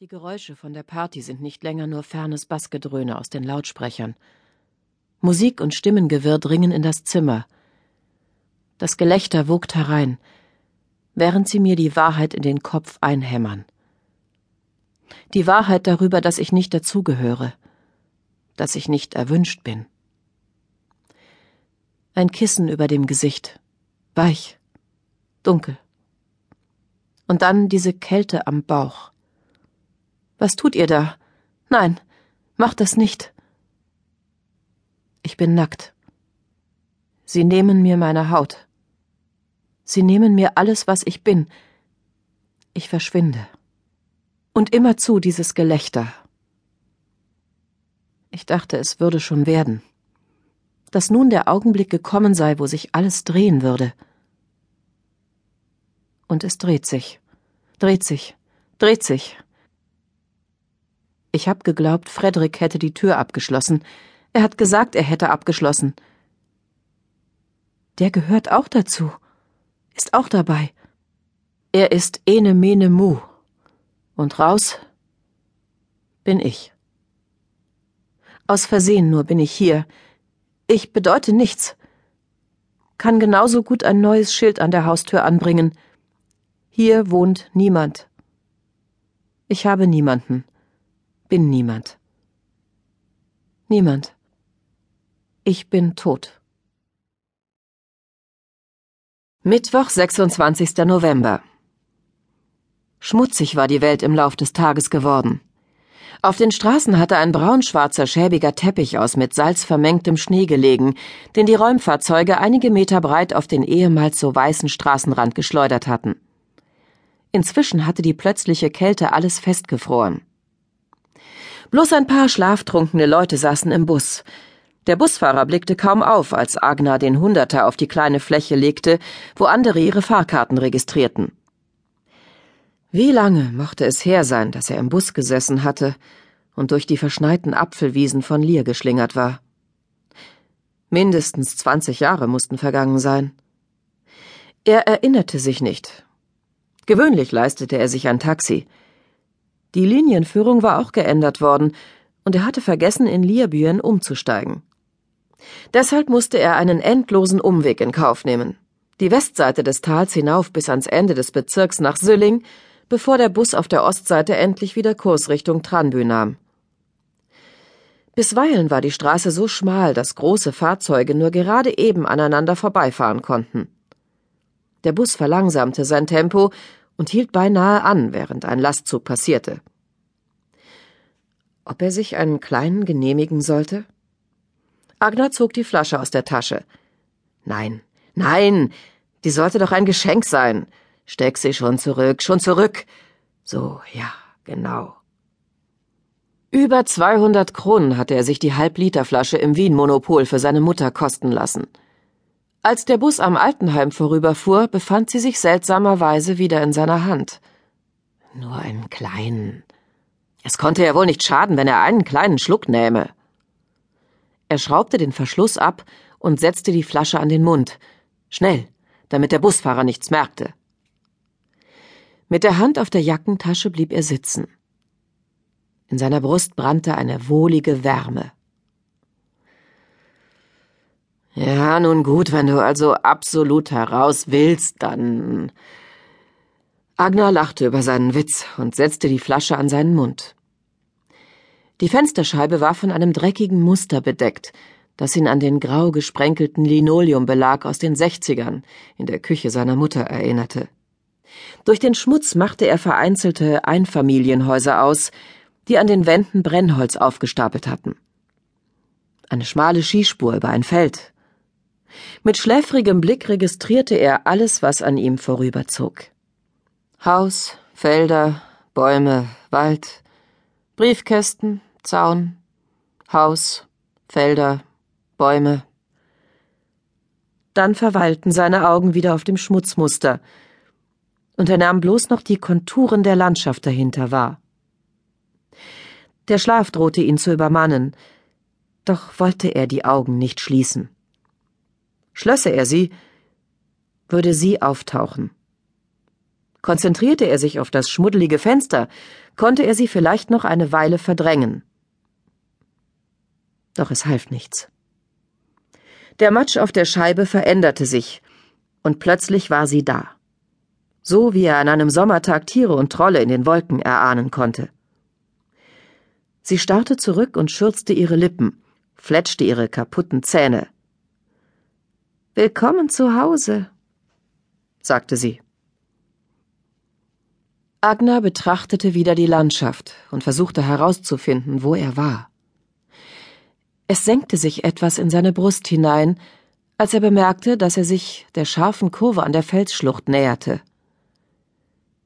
Die Geräusche von der Party sind nicht länger nur fernes Bassgedröhne aus den Lautsprechern. Musik und Stimmengewirr dringen in das Zimmer. Das Gelächter wogt herein, während sie mir die Wahrheit in den Kopf einhämmern. Die Wahrheit darüber, dass ich nicht dazugehöre, dass ich nicht erwünscht bin. Ein Kissen über dem Gesicht, weich, dunkel. Und dann diese Kälte am Bauch. Was tut ihr da? Nein, macht das nicht. Ich bin nackt. Sie nehmen mir meine Haut. Sie nehmen mir alles, was ich bin. Ich verschwinde. Und immerzu dieses Gelächter. Ich dachte, es würde schon werden. Dass nun der Augenblick gekommen sei, wo sich alles drehen würde. Und es dreht sich, dreht sich, dreht sich. Ich hab geglaubt, Frederik hätte die Tür abgeschlossen. Er hat gesagt, er hätte abgeschlossen. Der gehört auch dazu. Ist auch dabei. Er ist ene mene mu. Und raus bin ich. Aus Versehen nur bin ich hier. Ich bedeute nichts. Kann genauso gut ein neues Schild an der Haustür anbringen. Hier wohnt niemand. Ich habe niemanden bin niemand. Niemand. Ich bin tot. Mittwoch, 26. November. Schmutzig war die Welt im Lauf des Tages geworden. Auf den Straßen hatte ein braunschwarzer, schäbiger Teppich aus mit salzvermengtem Schnee gelegen, den die Räumfahrzeuge einige Meter breit auf den ehemals so weißen Straßenrand geschleudert hatten. Inzwischen hatte die plötzliche Kälte alles festgefroren. Bloß ein paar schlaftrunkene Leute saßen im Bus. Der Busfahrer blickte kaum auf, als Agna den Hunderter auf die kleine Fläche legte, wo andere ihre Fahrkarten registrierten. Wie lange mochte es her sein, dass er im Bus gesessen hatte und durch die verschneiten Apfelwiesen von Lier geschlingert war? Mindestens zwanzig Jahre mussten vergangen sein. Er erinnerte sich nicht. Gewöhnlich leistete er sich ein Taxi, die Linienführung war auch geändert worden, und er hatte vergessen, in Lierbüren umzusteigen. Deshalb musste er einen endlosen Umweg in Kauf nehmen. Die Westseite des Tals hinauf bis ans Ende des Bezirks nach Sülling, bevor der Bus auf der Ostseite endlich wieder Kurs Richtung Tranbü nahm. Bisweilen war die Straße so schmal, dass große Fahrzeuge nur gerade eben aneinander vorbeifahren konnten. Der Bus verlangsamte sein Tempo und hielt beinahe an, während ein Lastzug passierte. Ob er sich einen kleinen genehmigen sollte? Agner zog die Flasche aus der Tasche. Nein, nein, die sollte doch ein Geschenk sein. Steck sie schon zurück, schon zurück. So, ja, genau. Über 200 Kronen hatte er sich die Halbliterflasche im Wien-Monopol für seine Mutter kosten lassen. Als der Bus am Altenheim vorüberfuhr, befand sie sich seltsamerweise wieder in seiner Hand. Nur einen kleinen. Es konnte ja wohl nicht schaden, wenn er einen kleinen Schluck nähme. Er schraubte den Verschluss ab und setzte die Flasche an den Mund. Schnell, damit der Busfahrer nichts merkte. Mit der Hand auf der Jackentasche blieb er sitzen. In seiner Brust brannte eine wohlige Wärme. Ja, nun gut, wenn du also absolut heraus willst, dann. Agner lachte über seinen Witz und setzte die Flasche an seinen Mund. Die Fensterscheibe war von einem dreckigen Muster bedeckt, das ihn an den grau gesprenkelten Linoleumbelag aus den Sechzigern in der Küche seiner Mutter erinnerte. Durch den Schmutz machte er vereinzelte Einfamilienhäuser aus, die an den Wänden Brennholz aufgestapelt hatten. Eine schmale Skispur über ein Feld, mit schläfrigem Blick registrierte er alles, was an ihm vorüberzog. Haus, Felder, Bäume, Wald, Briefkästen, Zaun, Haus, Felder, Bäume. Dann verweilten seine Augen wieder auf dem Schmutzmuster, und er nahm bloß noch die Konturen der Landschaft dahinter wahr. Der Schlaf drohte ihn zu übermannen, doch wollte er die Augen nicht schließen. Schlösse er sie, würde sie auftauchen. Konzentrierte er sich auf das schmuddelige Fenster, konnte er sie vielleicht noch eine Weile verdrängen. Doch es half nichts. Der Matsch auf der Scheibe veränderte sich, und plötzlich war sie da. So wie er an einem Sommertag Tiere und Trolle in den Wolken erahnen konnte. Sie starrte zurück und schürzte ihre Lippen, fletschte ihre kaputten Zähne. Willkommen zu Hause, sagte sie. Agner betrachtete wieder die Landschaft und versuchte herauszufinden, wo er war. Es senkte sich etwas in seine Brust hinein, als er bemerkte, dass er sich der scharfen Kurve an der Felsschlucht näherte.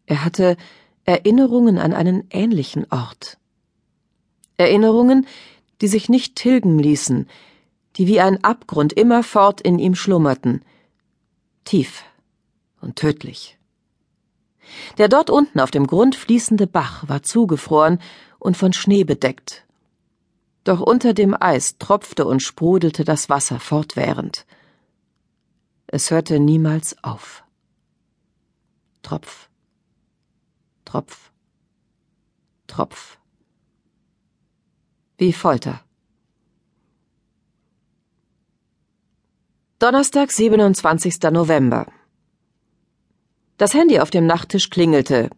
Er hatte Erinnerungen an einen ähnlichen Ort. Erinnerungen, die sich nicht tilgen ließen, die wie ein Abgrund immerfort in ihm schlummerten, tief und tödlich. Der dort unten auf dem Grund fließende Bach war zugefroren und von Schnee bedeckt, doch unter dem Eis tropfte und sprudelte das Wasser fortwährend. Es hörte niemals auf. Tropf, Tropf, Tropf. Wie Folter. Donnerstag, 27. November. Das Handy auf dem Nachttisch klingelte.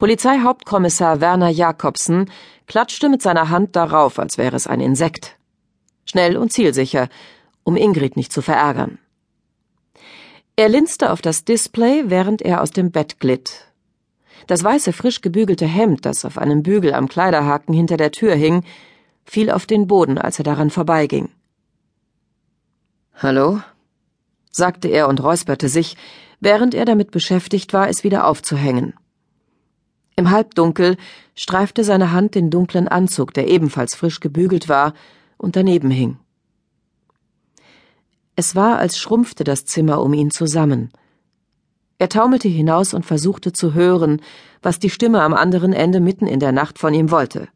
Polizeihauptkommissar Werner Jakobsen klatschte mit seiner Hand darauf, als wäre es ein Insekt. Schnell und zielsicher, um Ingrid nicht zu verärgern. Er linste auf das Display, während er aus dem Bett glitt. Das weiße, frisch gebügelte Hemd, das auf einem Bügel am Kleiderhaken hinter der Tür hing, fiel auf den Boden, als er daran vorbeiging. Hallo? sagte er und räusperte sich, während er damit beschäftigt war, es wieder aufzuhängen. Im Halbdunkel streifte seine Hand den dunklen Anzug, der ebenfalls frisch gebügelt war und daneben hing. Es war, als schrumpfte das Zimmer um ihn zusammen. Er taumelte hinaus und versuchte zu hören, was die Stimme am anderen Ende mitten in der Nacht von ihm wollte.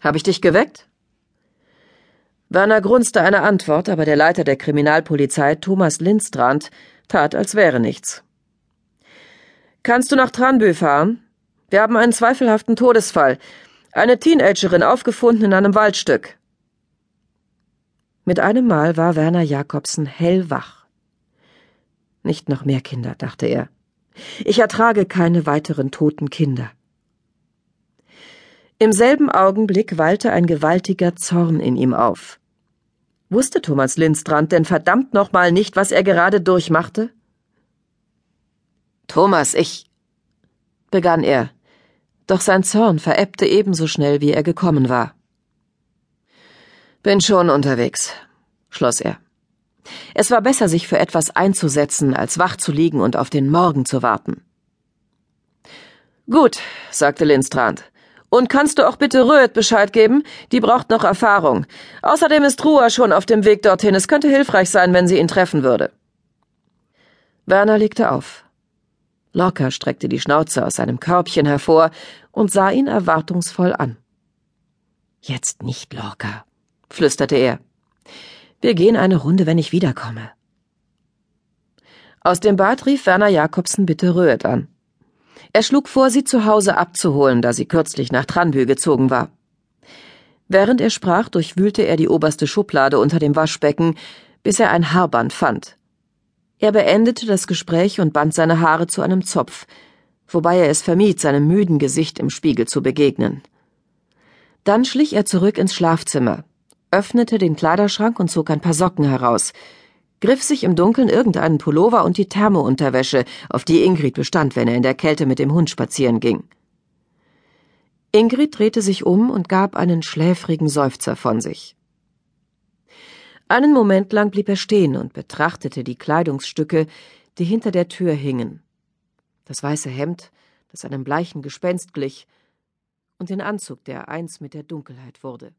Hab ich dich geweckt? Werner grunzte eine Antwort, aber der Leiter der Kriminalpolizei, Thomas Lindstrand, tat, als wäre nichts. Kannst du nach Tranbö fahren? Wir haben einen zweifelhaften Todesfall. Eine Teenagerin aufgefunden in einem Waldstück. Mit einem Mal war Werner Jakobsen hellwach. Nicht noch mehr Kinder, dachte er. Ich ertrage keine weiteren toten Kinder. Im selben Augenblick wallte ein gewaltiger Zorn in ihm auf. Wusste Thomas Lindstrand denn verdammt nochmal nicht, was er gerade durchmachte? Thomas, ich. begann er, doch sein Zorn verebbte ebenso schnell, wie er gekommen war. Bin schon unterwegs, schloss er. Es war besser, sich für etwas einzusetzen, als wach zu liegen und auf den Morgen zu warten. Gut, sagte Lindstrand. Und kannst du auch bitte Röeth Bescheid geben? Die braucht noch Erfahrung. Außerdem ist Rua schon auf dem Weg dorthin. Es könnte hilfreich sein, wenn sie ihn treffen würde. Werner legte auf. Locker streckte die Schnauze aus seinem Körbchen hervor und sah ihn erwartungsvoll an. Jetzt nicht, Lorca, flüsterte er. Wir gehen eine Runde, wenn ich wiederkomme. Aus dem Bad rief Werner Jakobsen bitte Röhet an. Er schlug vor, sie zu Hause abzuholen, da sie kürzlich nach Tranbü gezogen war. Während er sprach, durchwühlte er die oberste Schublade unter dem Waschbecken, bis er ein Haarband fand. Er beendete das Gespräch und band seine Haare zu einem Zopf, wobei er es vermied, seinem müden Gesicht im Spiegel zu begegnen. Dann schlich er zurück ins Schlafzimmer, öffnete den Kleiderschrank und zog ein paar Socken heraus, griff sich im Dunkeln irgendeinen Pullover und die Thermounterwäsche, auf die Ingrid bestand, wenn er in der Kälte mit dem Hund spazieren ging. Ingrid drehte sich um und gab einen schläfrigen Seufzer von sich. Einen Moment lang blieb er stehen und betrachtete die Kleidungsstücke, die hinter der Tür hingen. Das weiße Hemd, das einem bleichen Gespenst glich, und den Anzug, der eins mit der Dunkelheit wurde.